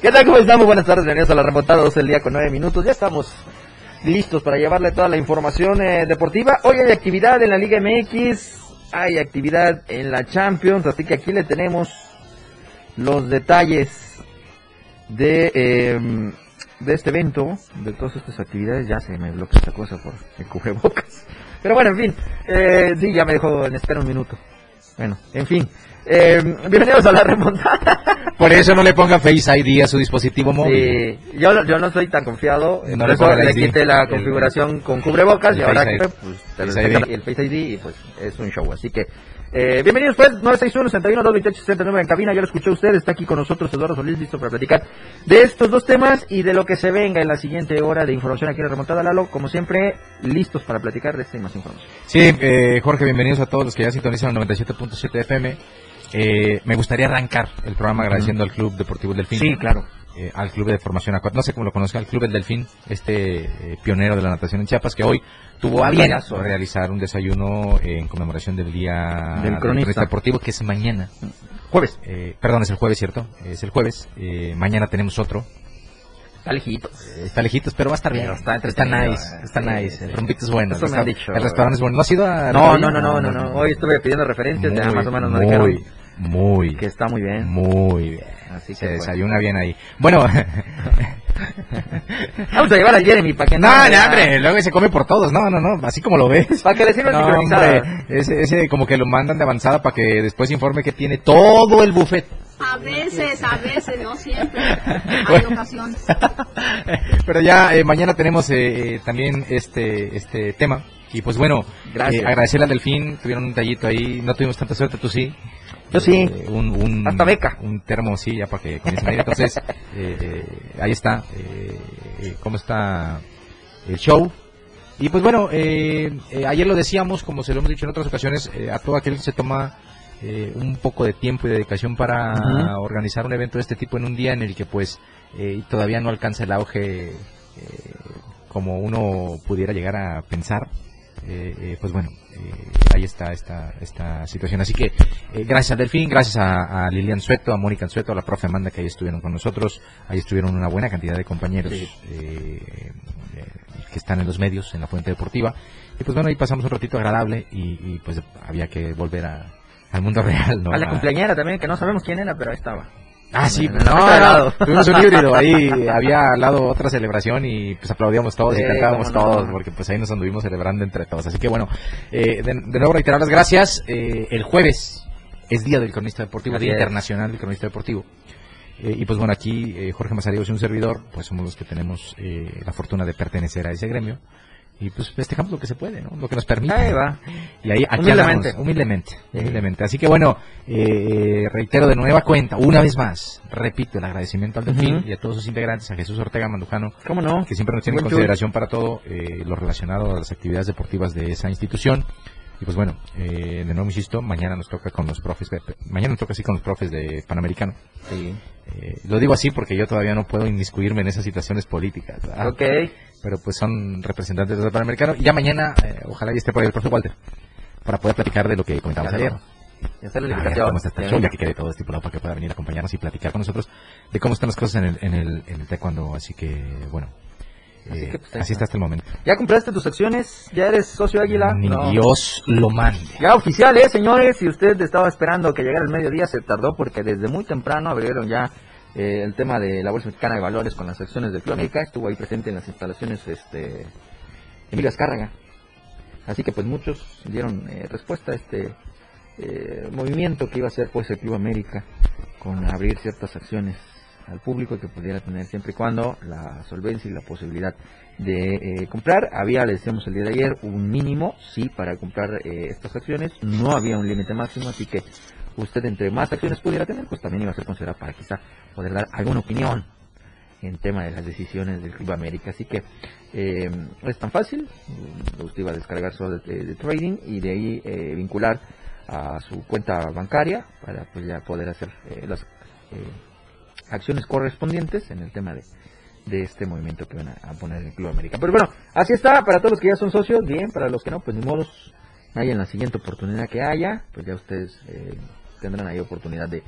¿Qué tal? ¿Cómo estamos? Buenas tardes, bienvenidos a la remontada, 12 del día con 9 minutos. Ya estamos listos para llevarle toda la información eh, deportiva. Hoy hay actividad en la Liga MX, hay actividad en la Champions, así que aquí le tenemos los detalles de, eh, de este evento, de todas estas actividades. Ya se me bloquea esta cosa por el cubrebocas. Pero bueno, en fin, eh, sí, ya me dejó en espera un minuto. Bueno, en fin. Eh, bienvenidos a la remontada. Por eso no le ponga Face ID a su dispositivo móvil. Sí, yo, yo no soy tan confiado, No por le eso el le quité la el- configuración con cubrebocas el y ahora que pues Face ID. el Face ID y pues es un show, así que eh, bienvenidos pues 961 61 228 69 en cabina, ya lo escuchó usted, está aquí con nosotros Eduardo Solís listo para platicar de estos dos temas y de lo que se venga en la siguiente hora de información aquí en la remontada Lalo, como siempre listos para platicar de esta y más información. Sí, eh, Jorge, bienvenidos a todos los que ya sintonizan el 97.7 FM. Eh, me gustaría arrancar el programa agradeciendo al Club Deportivo El Delfín. Sí, claro. eh, al Club de Formación Acuática, no sé cómo lo conozca, al Club El Delfín, este eh, pionero de la natación en Chiapas, que hoy tuvo a bien Abrazo. realizar un desayuno en conmemoración del Día Del cronista. Deportivo, que es mañana. Jueves, Eh, perdón, es el jueves, ¿cierto? Es el jueves. Eh, mañana tenemos otro. está lejito. Eh, Está lejitos, pero va a estar bien. Está nice, eh, está nice. El rompito es bueno. Eso el me han dicho. El restaurante es bueno. ¿No has ido a No, no, no, no, no, hoy estuve pidiendo referencias, ya más o menos me dijeron muy, que está muy bien. muy bien. Así Se que bueno. desayuna bien ahí. Bueno, Vamos a llevar al Jeremy para que no, no, hombre, luego se come por todos. No, no, no, así como lo ves. Para que le sirva No, hombre, ese, ese como que lo mandan de avanzada para que después informe que tiene todo el buffet. A veces, a veces, no siempre. Hay ocasiones. Pero ya eh, mañana tenemos eh, eh, también este este tema. Y pues bueno, Gracias. eh, agradecerle al Delfín, tuvieron un tallito ahí, no tuvimos tanta suerte, tú sí. Yo sí. Eh, un, un- Hasta beca. Un termo, sí, ya para que comiencen a ir. Entonces, eh, eh, ahí está, cómo está el show. Y pues bueno, ayer lo decíamos, como se lo hemos dicho en otras ocasiones, a todo aquel que se toma eh, un poco de tiempo y dedicación para organizar un evento de este tipo en un día en el que pues eh, todavía no alcanza el auge eh, como uno pudiera llegar a pensar. Pues bueno, ahí está esta, esta situación. Así que eh, gracias a Delfín, gracias a, a Lilian Sueto, a Mónica Sueto, a la profe Amanda que ahí estuvieron con nosotros. Ahí estuvieron una buena cantidad de compañeros Sí. eh, eh, que están en los medios, en la fuente deportiva. Y pues bueno, ahí pasamos un ratito agradable y, y, pues había que volver a, al mundo real. ¿no? A la cumpleañera también, que no sabemos quién era, pero ahí estaba. Ah, sí, no, no, tuvimos un híbrido, ahí había al lado otra celebración y pues aplaudíamos todos Sí, y cantábamos no. todos, porque pues ahí nos anduvimos celebrando entre todos. Así que bueno, eh, de, de nuevo reiterar las gracias. Eh, el jueves es Día del Cronista Deportivo, Así Día es. Internacional del Cronista Deportivo. Eh, y pues bueno, aquí eh, Jorge Mazariegos y un servidor, pues somos los que tenemos eh, la fortuna de pertenecer a ese gremio. Y pues festejamos lo que se puede, ¿no? Lo que nos permite. Ahí va. Y ahí, aquí Humildemente. andamos, humildemente, humildemente. Así que bueno, eh, reitero de nueva cuenta, una vez más, repito el agradecimiento al Delfín Ujú. y a todos sus integrantes, a Jesús Ortega Mandujano, ¿Cómo no? que siempre nos tiene en consideración para todo eh, lo relacionado a las actividades deportivas de esa institución. Y pues bueno, eh, de nuevo insisto, mañana nos toca con los profes, de- mañana nos toca así con los profes de Panamericano. Sí. Eh, lo digo así porque yo todavía no puedo inmiscuirme en esas situaciones políticas. ¿verdad? Ok. Pero pues son representantes del Panamericano. Y ya mañana, eh, ojalá ya esté por ahí el profe Walter, para poder platicar de lo que comentamos Ya ayer. Ya está la Ah, ya invitación. está este show, ya que quede todo estipulado para que pueda venir a acompañarnos y platicar con nosotros de cómo están las cosas en el, en el, en el taekwondo. Así que, bueno, Así Eh, que, pues, así está. está hasta el momento. ¿Ya compraste tus acciones? ¿Ya eres socio Águila? Ni No. Dios lo mande. Ya oficial, ¿eh, señores? Si usted estaba esperando que llegara el mediodía, se tardó porque desde muy temprano abrieron ya eh, el tema de la Bolsa Mexicana de Valores con las acciones del Club América. Estuvo ahí presente en las instalaciones este Emilio Azcárraga. Así que pues muchos dieron eh, respuesta a este eh, movimiento que iba a hacer pues el Club América con abrir ciertas acciones al público que pudiera tener siempre y cuando la solvencia y la posibilidad de eh, comprar. Había, le decíamos el día de ayer, un mínimo, sí, para comprar eh, estas acciones. No había un límite máximo, así que usted entre más acciones pudiera tener, pues también iba a ser considerado para quizá poder dar alguna opinión en tema de las decisiones del Club América. Así que eh, es tan fácil, usted iba a descargar su de, trading y de ahí eh, vincular a su cuenta bancaria para pues ya poder hacer eh, las eh, acciones correspondientes en el tema de, de este movimiento que van a, a poner en el Club América. Pero bueno, así está, para todos los que ya son socios, bien, para los que no, pues ni modos, hay en la siguiente oportunidad que haya, pues ya ustedes eh, tendrán ahí oportunidad de,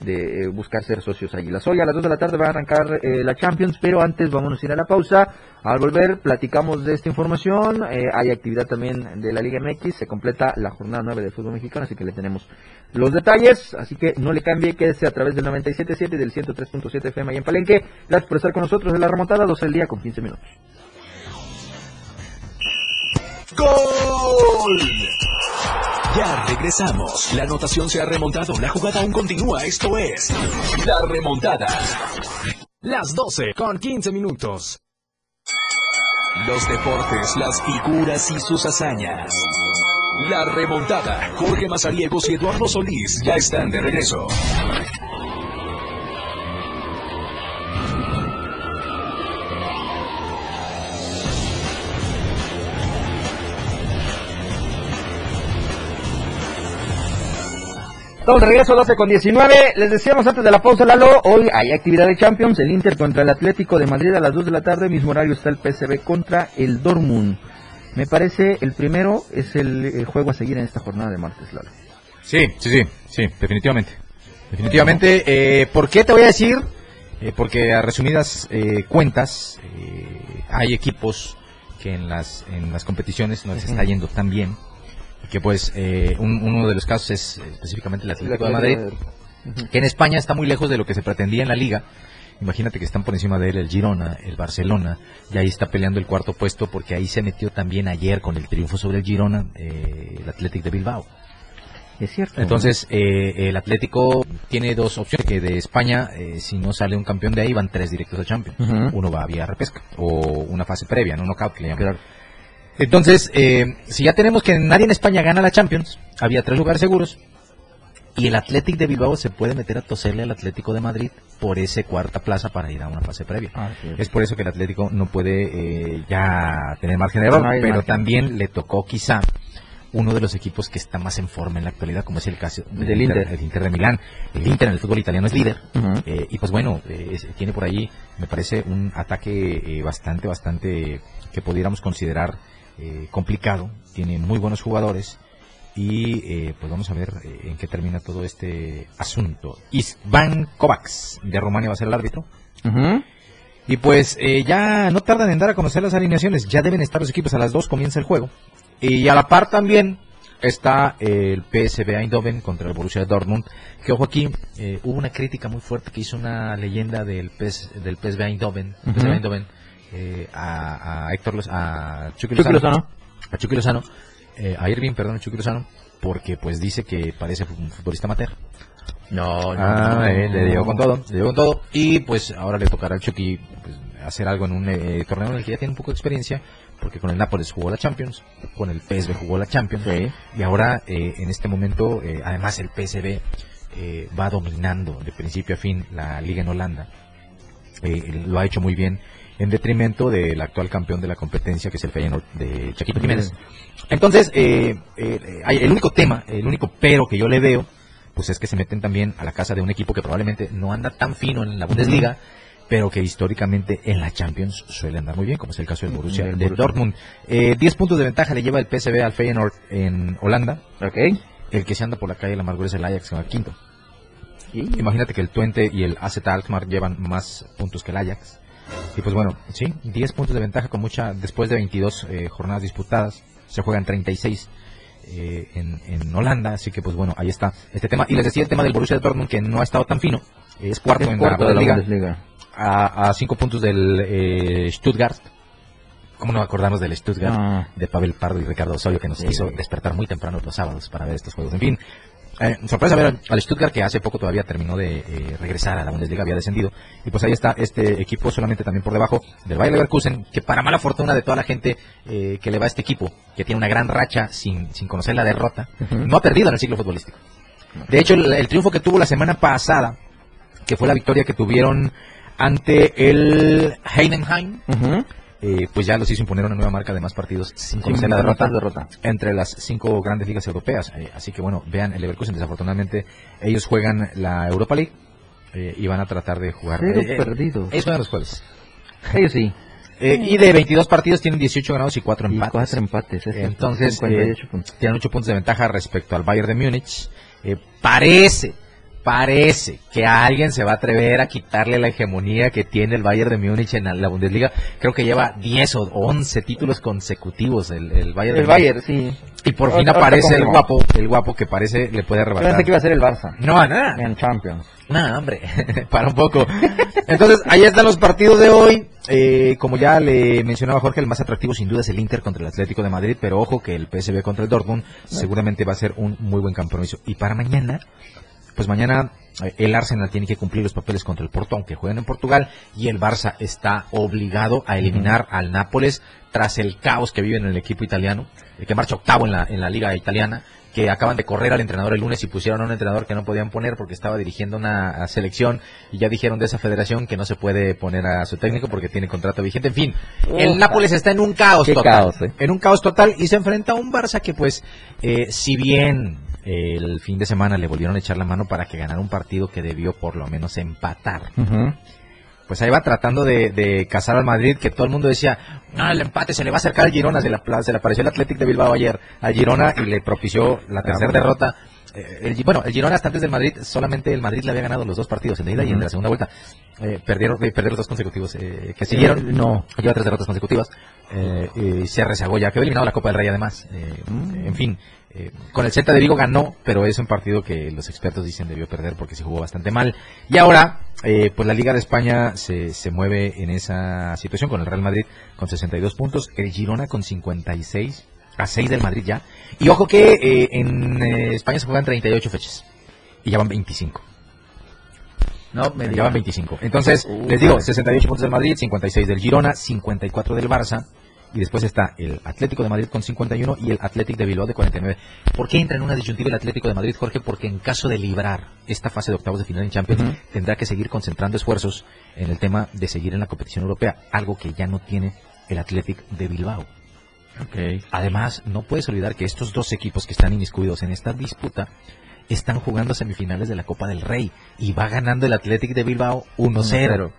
de eh, buscar ser socios Águilas. Hoy a las 2 de la tarde va a arrancar eh, la Champions, pero antes vamos a ir a la pausa. Al volver platicamos de esta información, eh, hay actividad también de la Liga MX, se completa la jornada 9 del fútbol mexicano, así que le tenemos los detalles, así que no le cambie, quédese a través del 97.7 y del 103.7 FM ahí en Palenque. Gracias por estar con nosotros en la remontada, 12 del día con 15 minutos. ¡Gol! Ya regresamos. La anotación se ha remontado. La jugada aún continúa. Esto es La Remontada. Las 12 con 15 minutos. Los deportes, las figuras y sus hazañas. La Remontada. Jorge Mazariegos y Eduardo Solís ya están de regreso. Estamos de regreso 12 con 19. Les decíamos antes de la pausa, Lalo, hoy hay actividad de Champions, el Inter contra el Atlético de Madrid a las 2 de la tarde, mismo horario está el PSV contra el Dortmund. Me parece el primero es el, el juego a seguir en esta jornada de martes, Lalo. Sí, sí, sí, sí, definitivamente. Definitivamente. Eh, ¿Por qué te voy a decir? Eh, porque a resumidas eh, cuentas, eh, hay equipos que en las, en las competiciones no les está yendo tan bien. Que pues eh, un- uno de los casos es eh, específicamente el Atlético de Madrid, que en España está muy lejos de lo que se pretendía en la liga. Imagínate que están por encima de él el Girona, el Barcelona, y ahí está peleando el cuarto puesto porque ahí se metió también ayer con el triunfo sobre el Girona, eh, el Atlético de Bilbao. Es cierto. Entonces, eh, el Atlético tiene dos opciones, que de España, eh, si no sale un campeón de ahí, van tres directos a Champions. Ujú. Uno va vía repesca, o una fase previa, no knockout que le llaman. Claro. Entonces, eh, si ya tenemos que nadie en España gana la Champions, había tres lugares seguros, y el Atlético de Bilbao se puede meter a toserle al Atlético de Madrid por ese cuarta plaza para ir a una fase previa. Ah, sí. Es por eso que el Atlético no puede eh, ya tener margen de error, No hay pero margen. también le tocó quizá uno de los equipos que está más en forma en la actualidad, como es el caso Del Inter. el Inter de Milán. El Inter en el fútbol italiano es líder. Eh, y pues bueno, eh, es- tiene por ahí, me parece, un ataque eh, bastante, bastante que pudiéramos considerar eh, complicado. Tiene muy buenos jugadores. Y eh, pues vamos a ver eh, en qué termina todo este asunto. Isvan Kovacs de Rumania va a ser el árbitro. Y pues eh, ya no tardan en dar a conocer las alineaciones. Ya deben estar los equipos. A las 2 comienza el juego. Y a la par también está el PSV Eindhoven contra el Borussia Dortmund. Que ojo aquí, eh, hubo una crítica muy fuerte que hizo una leyenda del, PS, del PSV Eindhoven, PSV. Eindhoven eh, a, a Héctor a Chucky Chucky Lozano, Lozano. a Chucky Lozano, eh, a Irving, perdón, a Chucky Lozano, porque pues dice que parece un futbolista amateur. No, no. Ah, no. eh, le dio con todo, le dio con todo. Y pues ahora le tocará al Chucky pues, hacer algo en un eh, torneo en el que ya tiene un poco de experiencia, porque con el Nápoles jugó la Champions, con el PSV jugó la Champions, Sí. y ahora eh, en este momento, eh, además el PSV eh, va dominando de principio a fin la liga en Holanda. Eh, lo ha hecho muy bien en detrimento del actual campeón de la competencia que es el Feyenoord de Chaquito Jiménez. Entonces, eh, eh, el único tema, el único pero que yo le veo, pues es que se meten también a la casa de un equipo que probablemente no anda tan fino en la Bundesliga, pero que históricamente en la Champions suele andar muy bien, como es el caso del Borussia de Borussia. Dortmund. Eh, 10 puntos de ventaja le lleva el PSV al Feyenoord en Holanda. Ok. El que se anda por la calle la amargura es el Ajax, que va quinto. Imagínate que el Twente y el AZ Alkmaar llevan más puntos que el Ajax. Y pues bueno, sí, 10 puntos de ventaja con mucha, después de 22 eh, jornadas disputadas, se juegan 36 eh, en, en Holanda, así que pues bueno, ahí está este tema. Y les decía el tema del Borussia Dortmund que no ha estado tan fino, es cuarto Es en cuarto la de la Bundesliga. a, a cinco puntos del eh, Stuttgart. ¿Cómo no acordarnos del Stuttgart? Ah. De Pavel Pardo y Ricardo Osorio, que nos Sí. hizo despertar muy temprano los sábados para ver estos juegos. En fin, eh, sorpresa ver al Stuttgart, que hace poco todavía terminó de eh, regresar a la Bundesliga, había descendido. Y pues ahí está este equipo, solamente también por debajo del Bayer Leverkusen, que para mala fortuna de toda la gente eh, que le va a este equipo, que tiene una gran racha sin, sin conocer la derrota, no ha perdido en el ciclo futbolístico. De hecho, el, el triunfo que tuvo la semana pasada, que fue la victoria que tuvieron ante el Heidenheim, Ujú. Eh, pues ya los hizo imponer una nueva marca de más partidos sin conocer la derrota, entre las cinco grandes ligas europeas. Eh, así que bueno, vean el Leverkusen, desafortunadamente ellos juegan la Europa League eh, y van a tratar de jugar. Cero perdidos. ellos juegan los jueves. Ellos sí. Eh, y de 22 partidos tienen 18 ganados y 4 Y empates. cuatro empates. es Entonces, 58 eh, tienen 8 puntos de ventaja respecto al Bayern de Múnich. Eh, parece, parece que alguien se va a atrever a quitarle la hegemonía que tiene el Bayern de Múnich en la, Bundesliga. Creo que lleva 10 o 11 títulos consecutivos el, el Bayern. El de Múnich. Bayern, sí. Y por fin aparece el guapo, el guapo que parece le puede Yo pensé arrebatar. que iba a ser el Barça. No, nada. En Champions. No, hombre, para un poco. Entonces, ahí están los partidos de hoy. Eh, como ya le mencionaba Jorge, el más atractivo sin duda es el Inter contra el Atlético de Madrid, pero ojo que el PSV contra el Dortmund seguramente va a ser un muy buen compromiso. Y para mañana, pues mañana eh, el Arsenal tiene que cumplir los papeles contra el Porto, aunque jueguen en Portugal, y el Barça está obligado a eliminar al Nápoles tras el caos que vive en el equipo italiano, eh, que marcha octavo en la, en la liga italiana, que acaban de correr al entrenador el lunes y pusieron a un entrenador que no podían poner porque estaba dirigiendo una selección y ya dijeron de esa federación que no se puede poner a su técnico porque tiene contrato vigente. En fin, el. Nápoles está en un caos total. caos, eh. En un caos total y se enfrenta a un Barça que pues, eh, si bien el fin de semana le volvieron a echar la mano para que ganara un partido que debió por lo menos empatar. Pues ahí va tratando de, de cazar al Madrid, que todo el mundo decía, no, el empate se le va a acercar al Girona, se le, se le apareció el Athletic de Bilbao ayer al Girona y le propició la tercera bueno. derrota. Eh, el bueno, el Girona hasta antes del Madrid, solamente el Madrid le había ganado los dos partidos, en la ida y en la segunda vuelta. Eh, perdieron, eh, perdieron los dos consecutivos eh, que siguieron. no. Lleva tres derrotas consecutivas. Eh, y se rezagó ya, quedó eliminado la Copa del Rey además. Eh, Mm. En fin, eh, con el Celta de Vigo ganó, pero es un partido que los expertos dicen debió perder porque se jugó bastante mal. Y ahora, eh, pues la Liga de España se, se mueve en esa situación con el Real Madrid con 62 puntos, el Girona con 56, a 6 del Madrid ya. Y ojo que eh, en eh, España se juegan 38 fechas y ya van 25. No, me Ya van 25. Entonces, Uh, les digo, vale. 68 puntos del Madrid, 56 del Girona, 54 del Barça. Y después está el Atlético de Madrid con 51 y el Atlético de Bilbao de 49. ¿Por qué entra en una disyuntiva el Atlético de Madrid, Jorge? Porque en caso de librar esta fase de octavos de final en Champions, tendrá que seguir concentrando esfuerzos en el tema de seguir en la competición europea, algo que ya no tiene el Atlético de Bilbao. Ok. Además, no puedes olvidar que estos dos equipos que están inmiscuidos en esta disputa están jugando semifinales de la Copa del Rey y va ganando el Atlético de Bilbao 1-0.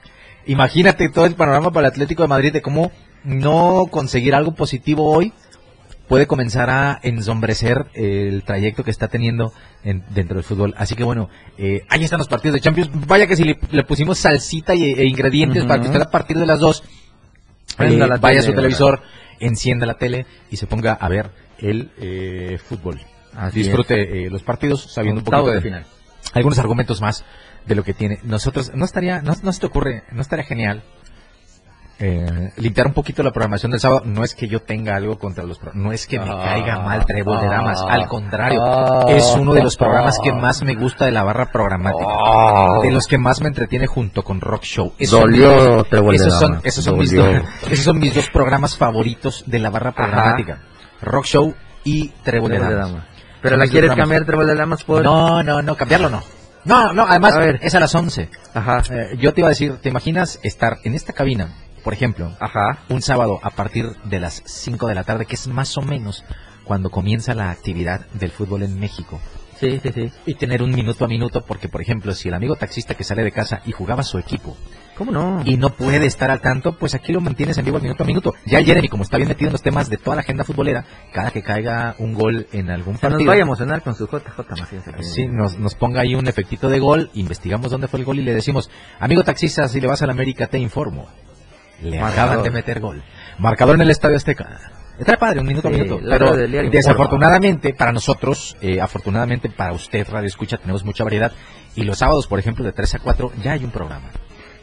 Imagínate todo el panorama para el Atlético de Madrid de cómo no conseguir algo positivo hoy puede comenzar a ensombrecer el trayecto que está teniendo en- dentro del fútbol. Así que bueno, eh, ahí están los partidos de Champions. Vaya que si le, le pusimos salsita y, e ingredientes para que usted a partir de las dos eh, la vaya a su tele, televisor, encienda la tele y se ponga a ver el eh, fútbol. Así Disfrute eh, los partidos sabiendo un poquito de de final. algunos argumentos más de lo que tiene. Nosotros, no estaría, no, no se te ocurre, no estaría genial eh, limpiar un poquito la programación del sábado. No es que yo tenga algo contra los pro- no es que me Ah, caiga mal Trébol de Damas, ah, al contrario, ah, es uno de los ah, programas que más me gusta de la barra programática. Ah. De los que más me entretiene junto con Rock Show. Dolió Trébol de esos son, Damas, esos son mis dos, esos son mis dos programas favoritos de la barra programática. Rock Show y Trébol de Trébol de Damas. Damas. Pero Son la quieres programas. cambiar, Trébol de Damas, por. No, no, no, cambiarlo no. No, no, además A ver. es a las 11. Ajá. Eh, yo te iba a decir, ¿te imaginas estar en esta cabina, por ejemplo, Ajá. un sábado a partir de las 5 de la tarde, que es más o menos cuando comienza la actividad del fútbol en México? Sí, sí, sí. Y tener un minuto a minuto, porque por ejemplo, si el amigo taxista que sale de casa y jugaba su equipo ¿Cómo no? y no puede estar al tanto, pues aquí lo mantienes en vivo al minuto a minuto. Ya Jeremy, como está bien metido en los temas de toda la agenda futbolera, cada que caiga un gol en algún Se nos partido, vaya a emocionar con su JJ Macías. Sí, nos, nos ponga ahí un efectito de gol, investigamos dónde fue el gol y le decimos, amigo taxista, si le vas a la América te informo. Le Marcador. acaban de meter gol. Marcador en el Estadio Azteca. Está padre, un minuto a Sí, minuto. Pero desafortunadamente para nosotros, eh, afortunadamente para usted, Radio Escucha, tenemos mucha variedad. Y los sábados, por ejemplo, de 3 a 4, ya hay un programa.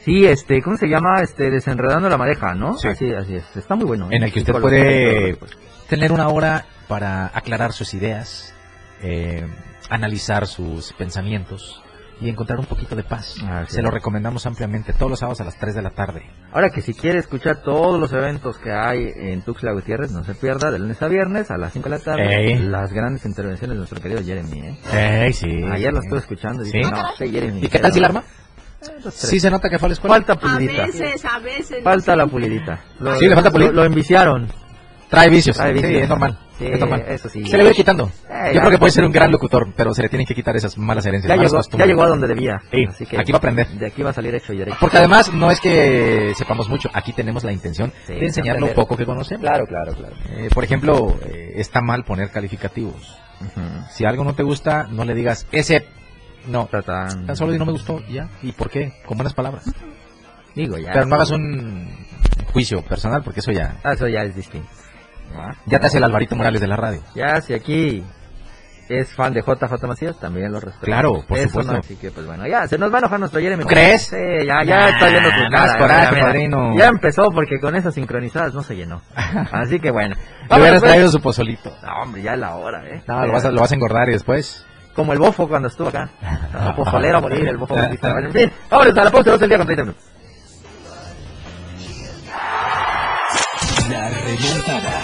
Sí, este, ¿cómo se llama? Este, desenredando la madeja, ¿no? Sí. Así, así es. Está muy bueno. ¿eh? En el que usted puede tener una hora para aclarar sus ideas, eh, analizar sus pensamientos y encontrar un poquito de paz. Ah, Se sí. lo recomendamos ampliamente todos los sábados a las 3 de la tarde. Ahora que si quiere escuchar todos los eventos que hay en Tuxtla Gutiérrez, no se pierda de lunes a viernes a las 5 de la tarde Ey. las grandes intervenciones de nuestro querido Jeremy. ¿eh? Ey, sí. Ayer lo estuve escuchando y ¿Sí? dije, no, este Jeremy. ¿Y qué tal si la arma? Eh. Sí se nota que fue a la escuela. Falta A pulidita. veces, a veces. no Falta la pulidita. Lo, Sí, le falta pulir. Lo, lo enviciaron. Trae vicios. Trae vicios. Sí, es normal. Sí, eso sí. Se le va quitando. Eh, Yo ya. creo que puede ser un gran locutor, pero se le tienen que quitar esas malas herencias. Ya malas llegó, ya costumbres. llegó a donde debía. Sí, Así que aquí va a aprender. De aquí va a salir hecho Jeremy. Porque además no es que sepamos mucho, aquí tenemos la intención Sí, de enseñar lo poco que conocemos. Claro, claro, claro. Eh, por ejemplo, eh, está mal poner calificativos. Ujú. Si algo no te gusta, no le digas ese. No, tan solo di no me gustó y ya. ¿Y por qué? Con buenas palabras. Digo, ya. Pero no hagas un juicio personal porque eso ya, Ah, Eso ya es distinto. ¿Va? ya te hace el Alvarito Morales de la radio. Ya, si aquí es fan de JJ Macías, también lo respeto. Claro, por Eso supuesto. no, así que, pues bueno, ya, se nos va a enojar nuestro Jeremy. ¿Tú crees? Sí, ya, ya está viendo su cara. coraje, mira. Ya empezó porque con esas sincronizadas no se llenó. Así que bueno. Le hubieras pues. traído su pozolito. No, hombre, ya es la hora, ¿eh? No, lo vas, a, lo vas a engordar y después. Como el bofo cuando estuvo acá. El pozolero a morir, el bofo bautista. En fin, vámonos a la pausa, dos el día con 30 minutos. La remontada.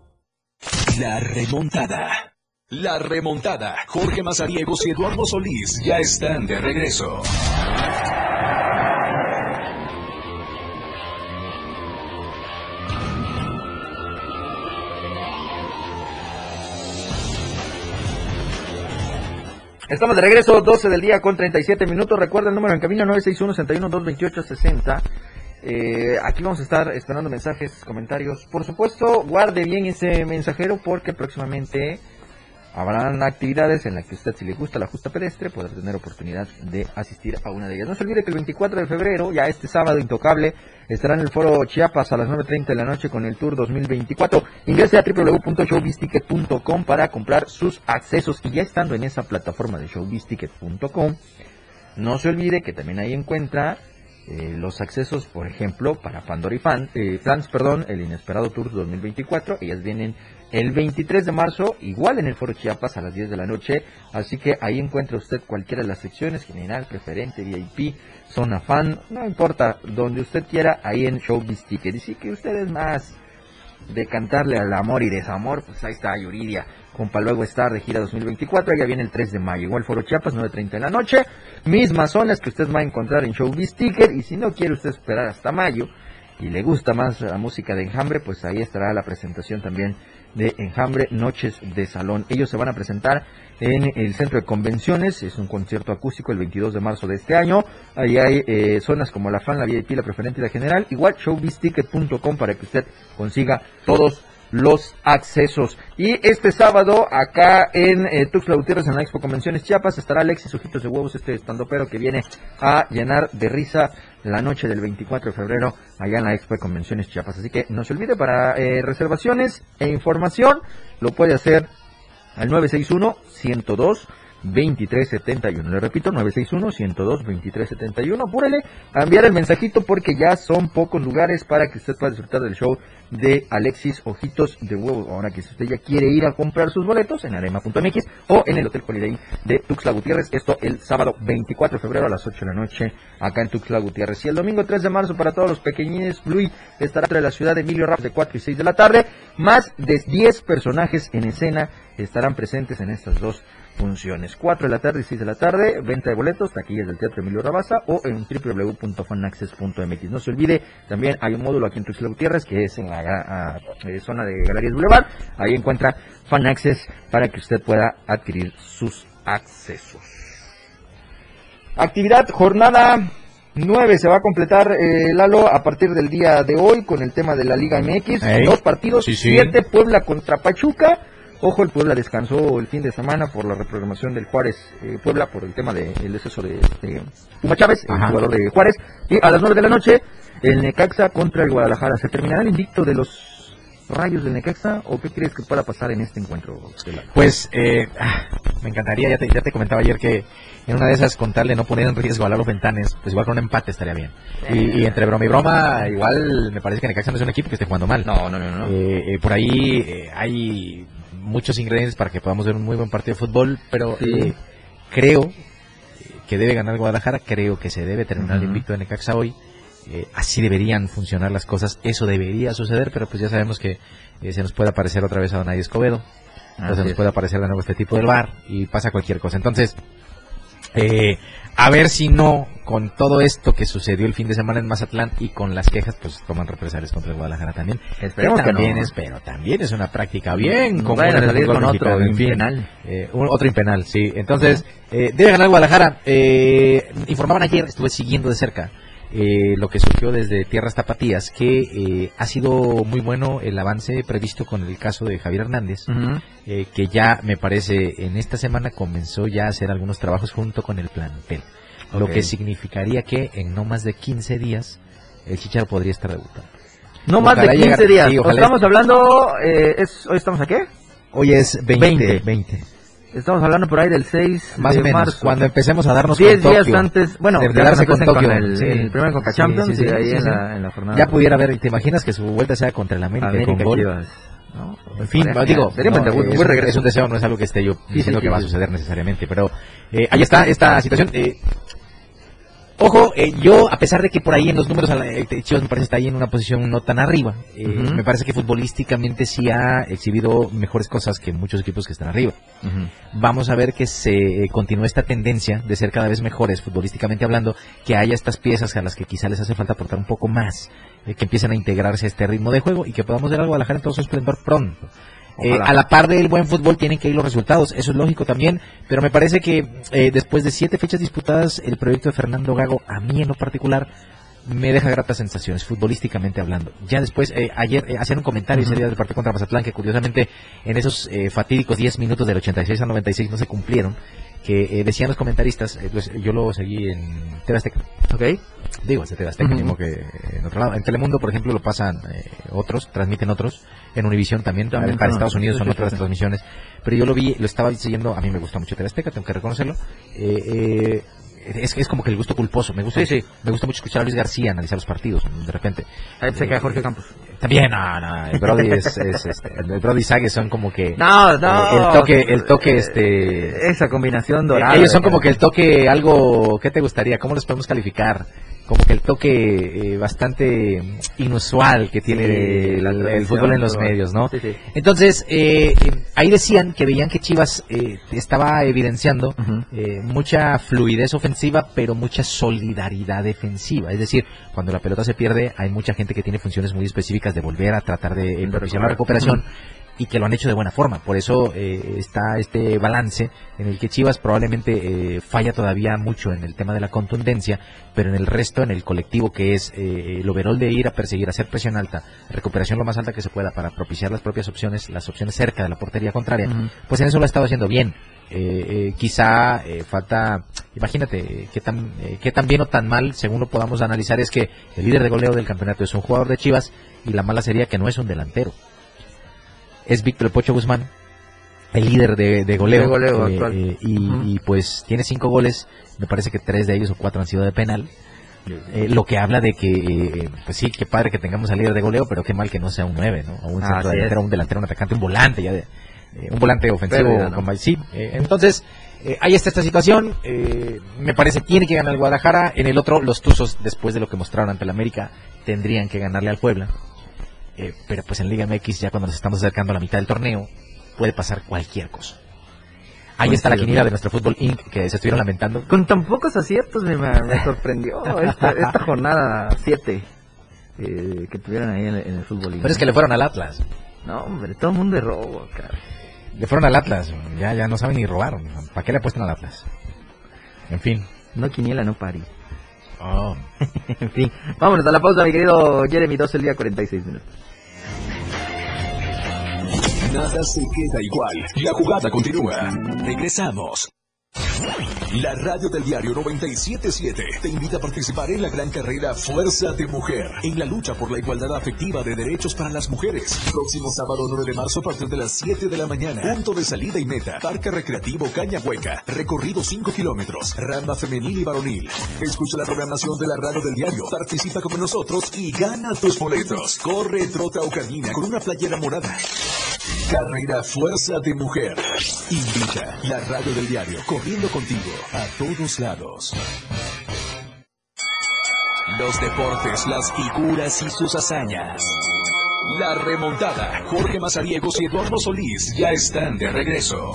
La remontada. La remontada. Jorge Mazariegos y Eduardo Solís ya están de regreso. Estamos de regreso, 12 del día con 37 minutos. Recuerda el número en camino 961-61-228-60. Eh, aquí vamos a estar esperando mensajes, comentarios. Por supuesto, guarde bien ese mensajero porque próximamente habrán actividades en las que usted, si le gusta la justa pedestre, podrá tener oportunidad de asistir a una de ellas. No se olvide que el 24 de febrero, ya este sábado intocable, estará en el foro Chiapas a las 9.30 de la noche con el Tour 2024. Ingrese a www.showbizticket.com para comprar sus accesos y ya estando en esa plataforma de showbizticket.com, no se olvide que también ahí encuentra eh, los accesos, por ejemplo, para Pandora y Fan, eh, Fans, perdón, el Inesperado Tour 2024. Ellas vienen el 23 de marzo, igual en el Foro Chiapas a las 10 de la noche. Así que ahí encuentra usted cualquiera de las secciones, general, preferente, VIP, zona fan, no importa, donde usted quiera, ahí en Showbiz Ticket. Y que usted es más de cantarle al amor y desamor, pues ahí está Yuridia con Paluego Star de gira 2024, ya viene el 3 de mayo, igual Foro Chiapas, 9.30 de la noche, mismas zonas que usted va a encontrar en Showbiz Ticket, y si no quiere usted esperar hasta mayo, y le gusta más la música de Enjambre, pues ahí estará la presentación también de Enjambre Noches de Salón. Ellos se van a presentar en el centro de convenciones, es un concierto acústico el 22 de marzo de este año. Ahí hay eh, zonas como la fan, la VIP, la preferente y la general. Igual showbizticket.com para que usted consiga todos los accesos. Y este sábado, acá en eh, Tuxtla en la Expo Convenciones Chiapas, estará Alexis Ojitos de Huevos, este estandopero que viene a llenar de risa la noche del 24 de febrero allá en la Expo de Convenciones Chiapas. Así que no se olvide, para eh, reservaciones e información, lo puede hacer al 961 102 2371. Le repito, 961-102-2371. Apúrele a enviar el mensajito porque ya son pocos lugares para que usted pueda disfrutar del show de Alexis Ojitos de Huevo. Ahora que si usted ya quiere ir a comprar sus boletos en arema.mx o en el Hotel Holiday de Tuxtla Gutiérrez. Esto el sábado 24 de febrero a las 8 de la noche acá en Tuxtla Gutiérrez. Y el domingo 3 de marzo para todos los pequeñines, Luis estará entre la ciudad de Emilio Ramos de 4 y 6 de la tarde. Más de 10 personajes en escena estarán presentes en estas dos funciones. 4 de la tarde y 6 de la tarde, venta de boletos, taquillas del Teatro Emilio Rabasa o en www.fanaccess.mx. No se olvide, también hay un módulo aquí en Tuxtla Gutiérrez que es en la a, eh, zona de Galerías Boulevard. Ahí encuentra Fanaccess para que usted pueda adquirir sus accesos. Actividad jornada 9 se va a completar eh, Lalo a partir del día de hoy con el tema de la Liga MX. Ey. Dos partidos, Sí, sí. 7 Puebla contra Pachuca. Ojo, el Puebla descansó el fin de semana por la reprogramación del Juárez eh, Puebla por el tema del deceso de este, Puma Chávez, el jugador de Juárez. Y a las 9 de la noche, el Necaxa contra el Guadalajara. ¿Se terminará el invicto de los rayos del Necaxa o qué crees que pueda pasar en este encuentro? Pues eh, ah, me encantaría, ya te, ya te comentaba ayer que en una de esas, con tal de no poner en riesgo a Lalo Ventanes, pues igual con un empate estaría bien. Y, y entre broma y broma, igual me parece que Necaxa no es un equipo que esté jugando mal. No, no, no, no. Eh, eh, por ahí eh, hay muchos ingredientes para que podamos ver un muy buen partido de fútbol, pero Sí. eh, creo eh, que debe ganar Guadalajara, creo que se debe terminar el invicto de Necaxa hoy. Eh, así deberían funcionar las cosas, eso debería suceder, pero pues ya sabemos que eh, se nos puede aparecer otra vez a Donay Escobedo, o se nos puede aparecer de nuevo este tipo del bar y pasa cualquier cosa. Entonces, eh, a ver si no, con todo esto que sucedió el fin de semana en Mazatlán y con las quejas, pues toman represalias contra el Guadalajara también. Esperemos Que que también no. es, pero también es una práctica bien No común vayan a salir con otro en fin. Eh, un- otro impenal, sí. Entonces, eh, debe ganar Guadalajara. Eh, informaban ayer, estuve siguiendo de cerca eh, lo que surgió desde Tierras Tapatías, que eh, ha sido muy bueno el avance previsto con el caso de Javier Hernández, eh, que ya me parece en esta semana comenzó ya a hacer algunos trabajos junto con el plantel. Lo Ok. que significaría que en no más de 15 días el Chicharo podría estar debutando. No más de Ojalá 15 llegar- días. sí, estamos hablando, eh, es, hoy estamos a qué? Hoy es 20. 20. 20. Estamos hablando por ahí del 6 Más de o menos, marzo. cuando empecemos a darnos 10 con días Tokio. antes, bueno, de, de darse con Tokio. el, sí. el primer Conca Sí, Champions sí, sí, y ahí en. La, en la jornada. Ya pudiera haber, ¿te imaginas que su vuelta sea contra el América, América con? Chivas, ¿no? En fin, Sería digo, no, es, un es un deseo, no es algo que esté yo diciendo que va a suceder necesariamente, pero eh, ahí está esta situación. eh, Ojo, eh, yo, a pesar de que por ahí en los números eh, Chivas me parece está ahí en una posición no tan arriba, eh, me parece que futbolísticamente sí ha exhibido mejores cosas que muchos equipos que están arriba. Vamos a ver que se eh, continúe esta tendencia de ser cada vez mejores futbolísticamente hablando, que haya estas piezas a las que quizá les hace falta aportar un poco más, eh, que empiecen a integrarse a este ritmo de juego y que podamos ver al Guadalajara en todo su esplendor pronto. Eh, a la par del buen fútbol tienen que ir los resultados, eso es lógico también, pero me parece que eh, después de siete fechas disputadas, el proyecto de Fernando Gago, a mí en lo particular, me deja gratas sensaciones, futbolísticamente hablando. Ya después, eh, ayer eh, hacían un comentario ese día del partido contra Mazatlán, que curiosamente en esos eh, fatídicos 10 minutos del 86 al 96 no se cumplieron, que eh, decían los comentaristas, eh, pues, yo lo seguí en TV Azteca, Ok. digo, es de TV Azteca, Ujú. mismo que eh, en otro lado. En Telemundo, por ejemplo, lo pasan eh, otros, transmiten otros, en Univisión también, También para Estados Unidos son otras transmisiones, pero yo lo vi, lo estaba siguiendo, a mí me gusta mucho TV Azteca, tengo que reconocerlo, eh, eh, es, es como que el gusto culposo, me gusta, Sí, sí. me gusta mucho escuchar a Luis García analizar los partidos, de repente. Ahí se queda Eh, Jorge Campos. También, no, no, el Brody es, es, este, el Brody y Sague son como que... No, no. Eh, el toque, el toque, este... Esa combinación Eh, dorada. Ellos son como que el toque algo, ¿qué te gustaría? ¿Cómo los podemos calificar? Como que el toque eh, bastante inusual que tiene Sí, el, la el tradición, fútbol en los medios, ¿no? Sí, sí. Entonces, eh, eh, ahí decían que veían que Chivas eh, estaba evidenciando eh, mucha fluidez ofensiva, pero mucha solidaridad defensiva. Es decir, cuando la pelota se pierde, hay mucha gente que tiene funciones muy específicas de volver a tratar de propiciar la recuperación y que lo han hecho de buena forma. Por eso eh, está este balance en el que Chivas probablemente eh, falla todavía mucho en el tema de la contundencia, pero en el resto, en el colectivo que es eh, el overall de ir a perseguir, hacer presión alta, recuperación lo más alta que se pueda para propiciar las propias opciones, las opciones cerca de la portería contraria, pues en eso lo ha estado haciendo bien. Eh, eh, quizá eh, falta, imagínate, qué tan, qué tan bien o tan mal, según lo podamos analizar, es que el líder de goleo del campeonato es un jugador de Chivas y la mala sería que no es un delantero. Es Víctor El Pocho Guzmán, el líder de, de goleo, De goleo eh, actual. eh, y, pues tiene cinco goles, me parece que tres de ellos o cuatro han sido de penal. Eh, lo que habla de que, pues sí, qué padre que tengamos al líder de goleo, pero qué mal que no sea un 9, ¿no? O un centro delantero, un delantero, un atacante, un volante, ya de, un volante ofensivo. Sí, entonces, ahí está esta situación. eh, me parece tiene que ganar el Guadalajara. En el otro, los Tuzos, después de lo que mostraron ante el América, tendrían que ganarle al Puebla. Eh, pero pues en Liga MX, ya cuando nos estamos acercando a la mitad del torneo, puede pasar cualquier cosa. Ahí está la quiniela de nuestro Fútbol Inc. que se estuvieron lamentando. Con tan pocos aciertos me, me sorprendió esta, esta jornada 7 eh, que tuvieron ahí en, el- en el fútbol. Pero es que le fueron al Atlas. No, hombre, todo el mundo de robo, cara. Le fueron al Atlas. Ya, ya no saben ni robar. ¿Para qué le apuestan al Atlas? En fin. No quiniela, no pari. Oh. en fin, vámonos a la pausa, mi querido Jeremy, 12 el día 46 minutos. Nada se queda igual. La jugada continúa. Regresamos. La radio del diario 977 te invita a participar en la gran carrera Fuerza de Mujer, en la lucha por la igualdad afectiva de derechos para las mujeres. Próximo sábado 9 de marzo a partir de las 7 de la mañana. Punto de salida y meta. Parque Recreativo Caña Hueca. Recorrido 5 kilómetros. Rama femenil y varonil. Escucha la programación de la radio del diario. Participa como nosotros y gana tus boletos. Corre, trota o camina con una playera morada. Carrera Fuerza de Mujer. Invita la radio del diario corriendo contigo a todos lados. Los deportes, las figuras y sus hazañas. La remontada. Jorge Mazariegos y Eduardo Solís ya están de regreso.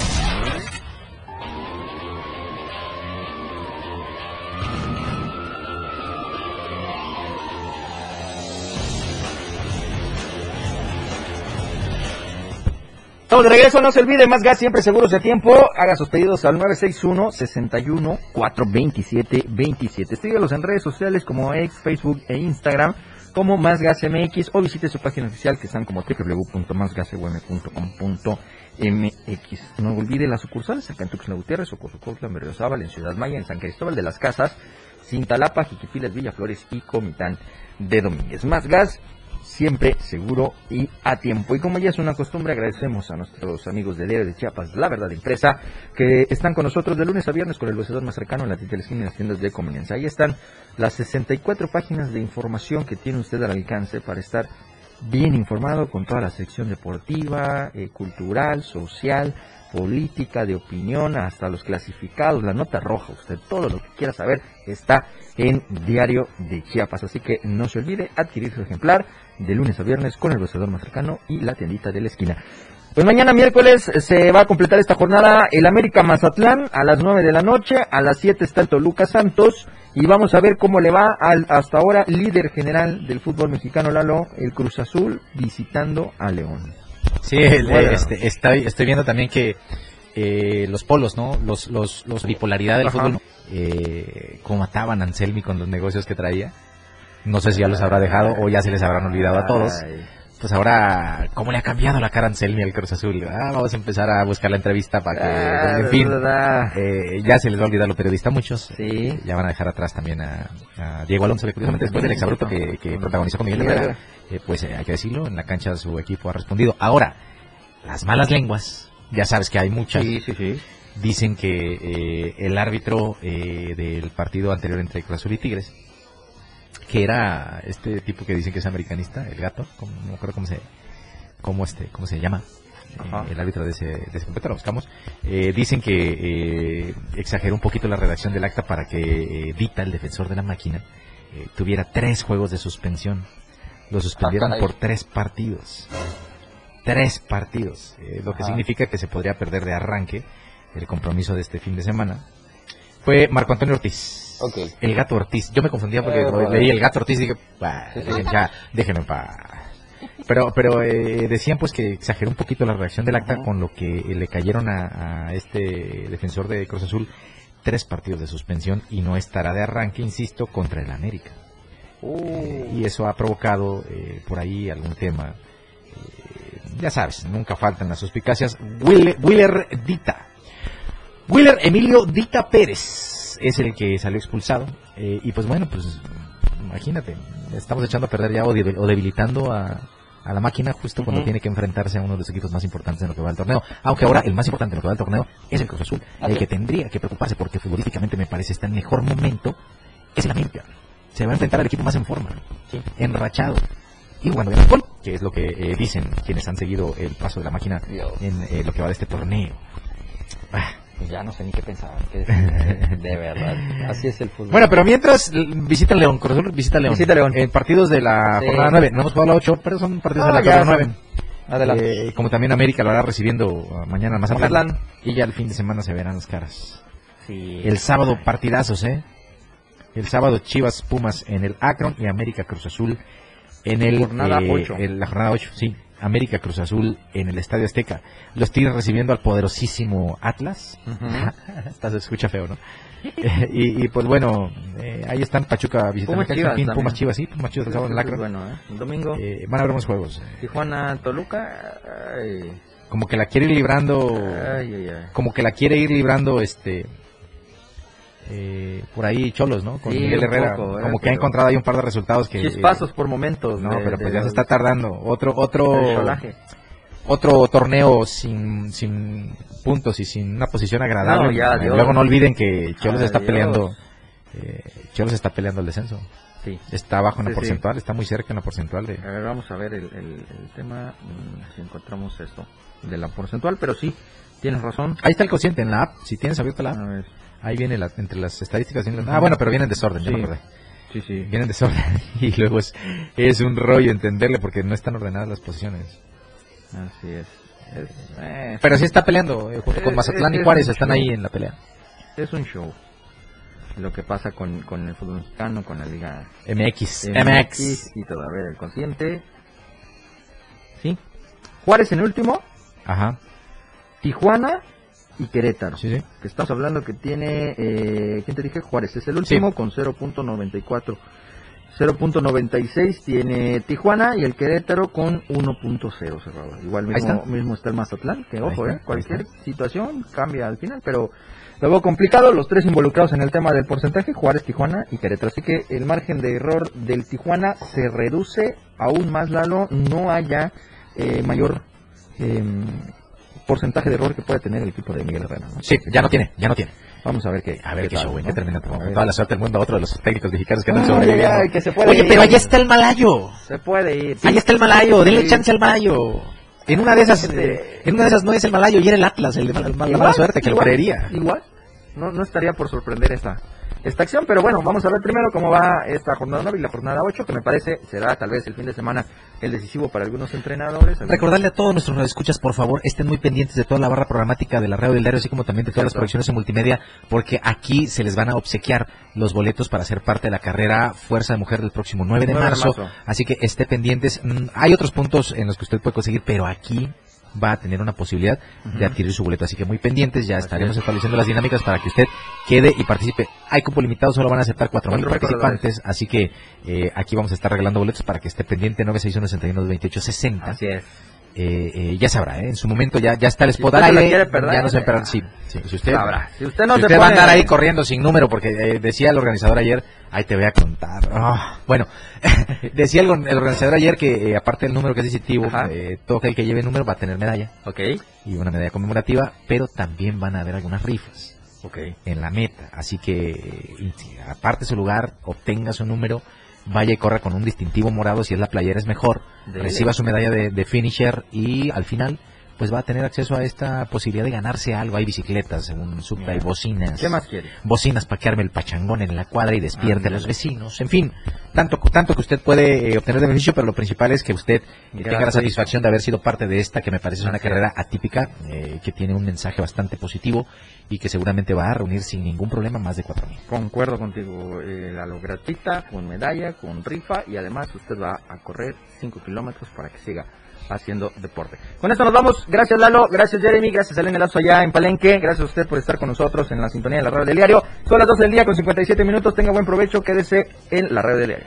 Estamos de regreso, no se olvide, más gas siempre seguros de tiempo. Haga sus pedidos al 961-61-427-27. Síguelos en redes sociales como X, Facebook e Instagram como Más Gas MX o visite su página oficial que están como www.másgasum.com.mx. No olvide las sucursales acá en Tuxtla Gutiérrez, Ocosocuautla, en Berriozábal, en Ciudad Maya, en San Cristóbal de las Casas, Cintalapa, Jiquipilas, Villaflores y Comitán de Domínguez. Más gas siempre seguro y a tiempo. Y como ya es una costumbre, agradecemos a nuestros amigos de Diario de Chiapas, La Verdad Impresa, que están con nosotros de lunes a viernes con el vencedor más cercano en la tienda de la esquina y las tiendas de conveniencia. Ahí están las 64 páginas de información que tiene usted al alcance para estar bien informado con toda la sección deportiva, eh, cultural, social, política, de opinión, hasta los clasificados, la nota roja, usted todo lo que quiera saber está en Diario de Chiapas. Así que no se olvide adquirir su ejemplar de lunes a viernes con el vencedor más cercano y la tiendita de la esquina. Pues mañana miércoles se va a completar esta jornada el América Mazatlán a las 9 de la noche, a las 7 está el Toluca Santos y vamos a ver cómo le va al hasta ahora líder general del fútbol mexicano Lalo, el Cruz Azul visitando a León. Sí, el- Bueno. este, estoy, estoy viendo también que eh, los polos, ¿no? Los, los, los bipolaridad del Ajá. fútbol, eh, como mataban a Anselmi con los negocios que traía. No sé si ya los habrá dejado o ya se les habrán olvidado a todos. Ay. Pues ahora, ¿cómo le ha cambiado la cara a Anselmi al Cruz Azul? Ah, vamos a empezar a buscar la entrevista para que, Ah, en fin, eh, ya se les va a olvidar a los periodistas muchos. Sí. Ya van a dejar atrás también a, a Diego Alonso, que curiosamente después del exabruto que, que protagonizó con Miguel Herrera, eh, pues eh, hay que decirlo, en la cancha su equipo ha respondido. Ahora, las malas lenguas, ya sabes que hay muchas, Sí, sí, sí. dicen que eh, el árbitro eh, del partido anterior entre Cruz Azul y Tigres, que era este tipo que dicen que es americanista, el gato, como- no me acuerdo cómo se, cómo este, cómo se llama, eh, el árbitro de ese, de ese completo, lo buscamos, eh, dicen que eh, exageró un poquito la redacción del acta para que eh, Dita, el defensor de la máquina, tuviera tres juegos de suspensión. Lo suspendieron caray. por tres partidos. Tres partidos. lo que significa que se podría perder de arranque el compromiso de este fin de semana. Fue Marco Antonio Ortiz. El gato Ortiz. Yo me confundía porque Eh, leí el gato Ortiz y dije, "Bah, Sí, sí. dejen- ya, déjenme en paz". Pero, pero eh, decían pues que exageró un poquito la redacción del acta con lo que le cayeron a, a este defensor de Cruz Azul tres partidos de suspensión y no estará de arranque, insisto, contra el América. Eh, y eso ha provocado eh, por ahí algún tema. Eh, ya sabes, nunca faltan las suspicacias. Will- Willer Dita. Willer Emilio Dita Pérez es el que salió expulsado. Eh, y pues bueno, pues imagínate, estamos echando a perder ya o, debil- o debilitando a, a la máquina justo cuando tiene que enfrentarse a uno de los equipos más importantes en lo que va del torneo. Aunque ahora el más importante en lo que va del torneo es el Cruz Azul. El que tendría que preocuparse porque futbolísticamente me parece está en mejor momento es el América. Se va a enfrentar al equipo más en forma, enrachado. Y bien al fútbol, que es lo que eh, dicen quienes han seguido el paso de la máquina en eh, lo que va de este torneo. Ah. Pues ya no sé ni qué pensar. qué decir, de verdad. Así es el fútbol. Bueno, pero mientras visita León, Cruz Azul visita León. Visita León. En partidos de la Sí. jornada 9. No hemos jugado la 8, pero son partidos Ah, de la ya jornada son. 9. Adelante. Eh, como también América lo hará recibiendo uh, mañana al Mazatlán. Y ya el fin de semana se verán las caras. Sí. El sábado partidazos, ¿eh? El sábado Chivas Pumas en el Akron y América Cruz Azul en el Jornada eh, ocho. en la jornada 8, sí. América Cruz Azul en el Estadio Azteca. Los Tigres recibiendo al poderosísimo Atlas. Hasta se escucha feo, ¿no? Y, y, pues bueno, eh, ahí están Pachuca visitando Pumas Chivas Campín. Pumas Chivas, sí, Pumas Chivas el sábado en Akron. Bueno, ¿eh? Domingo. Eh, van a haber unos juegos. Tijuana, Toluca. Ay, Como que la quiere ir librando, ay, ay. ay. como que la quiere ir librando este eh, por ahí Cholos, ¿no? Con Sí, Miguel Herrera, poco, ¿eh? como que ha encontrado ahí un par de resultados que Chispazos por momentos. no, de- pero de pues ya se está tardando. Otro otro otro torneo sin sin puntos y sin una posición agradable. No, ya, Eh, Dios. Luego no olviden que Cholos está Adiós. peleando eh, Cholos está peleando el descenso. Sí. Está abajo en la Sí, sí. porcentual, está muy cerca en la porcentual de A ver, vamos a ver el, el- el tema, mm, si encontramos esto, de la porcentual, pero sí, tienes razón. Ahí está el cociente en la app, si tienes abierta la app. A ver, Ahí viene la- entre las estadísticas. viene la- Ah, bueno, pero viene en desorden, ya Sí. me acordé. sí, sí. Viene en desorden y luego es, es un rollo entenderle porque no están ordenadas las posiciones. Así es. Es, eh, Pero sí está peleando, eh, junto con Mazatlán y Juárez están show. ahí en la pelea. es un show. Lo que pasa con, con el fútbol mexicano, con la liga MX. MX y todo. A ver, el consciente. Sí. Juárez en último, Ajá, Tijuana y Querétaro. sí, sí. que estamos hablando que tiene, eh, ¿quién te dije? Juárez es el último con 0.94. 0.96 tiene Tijuana y el Querétaro con 1.0 cerrado. Igual mismo, está. mismo está el Mazatlán, que ojo, está, eh, cualquier situación cambia al final, pero lo veo complicado, los tres involucrados en el tema del porcentaje, Juárez, Tijuana y Querétaro. Así que el margen de error del Tijuana se reduce aún más, Lalo, no haya eh, mayor em, porcentaje de error que puede tener el equipo de Miguel Herrera. ¿no? Sí, ya no tiene, ya no tiene. Vamos a ver qué. A ver qué, show, güey, ¿no? termina toda la suerte del mundo a otro de los técnicos mexicanos que andan sobreviviendo. Oye, ir. pero ahí está el Malayo. Se puede ir. Ahí está el Malayo, denle Sí. chance al Malayo. En una de esas, Este- eh, en una de esas no es el Malayo y era el Atlas, el de mala, mala- mala suerte, que lo creería. Igual. No, no estaría por sorprender esta, esta acción, pero bueno, vamos a ver primero cómo va esta jornada 9 y la jornada 8, que me parece será tal vez el fin de semana el decisivo para algunos entrenadores. algunos- Recordarle a todos nuestros escuchas, por favor, estén muy pendientes de toda la barra programática de la radio del diario, así como también de todas las proyecciones en multimedia, porque aquí se les van a obsequiar los boletos para ser parte de la carrera Fuerza de Mujer del próximo 9 de 9 de marzo. marzo. Así que esté pendientes. Mm, Hay otros puntos en los que usted puede conseguir, pero aquí va a tener una posibilidad de adquirir su boleto. Así que muy pendientes, ya Así estaremos es. estableciendo las dinámicas para que usted quede y participe. Hay cupo limitado, solo van a aceptar 4.000 Cuatro mil participantes, así que eh, aquí vamos a estar regalando boletos para que esté pendiente 961 61 28 60 Así es. Eh, eh, ya sabrá, ¿eh? en su momento ya, ya está el spot usted al aire, perder, ya no se perder, sí, sí, si usted, Sabrá. Si usted no si se usted va a andar ahí corriendo sin número, porque eh, decía el organizador ayer, ahí te voy a contar, Ah, bueno, decía el, el organizador ayer que eh, aparte del número que es decisivo, Ajá. eh, todo aquel que lleve número va a tener medalla Ok, y una medalla conmemorativa, pero también van a haber algunas rifas ok. en la meta. Así que, aparte su lugar, obtenga su número, vaya y corra con un distintivo morado, si es la playera es mejor, reciba su medalla de, de finisher y al final pues va a tener acceso a esta posibilidad de ganarse algo. Hay bicicletas, un subte, hay bocinas. ¿Qué más quiere? Bocinas para que arme el pachangón en la cuadra y despierte a los vecinos. En fin, tanto, tanto que usted puede eh, obtener de beneficio, pero lo principal es que usted eh, tenga la satisfacción de haber sido parte de esta, que me parece una es. carrera atípica, eh, que tiene un mensaje bastante positivo y que seguramente va a reunir sin ningún problema más de 4.000. Concuerdo contigo, eh, la lo gratuita, con medalla, con rifa y además usted va a correr 5 kilómetros para que siga haciendo deporte. Con esto nos vamos. Gracias Lalo, gracias Jeremy, gracias Elena Lazo allá en Palenque, gracias a usted por estar con nosotros en la sintonía de la radio del diario. Son las 12 del día con 57 minutos, tenga buen provecho, quédese en la radio del diario.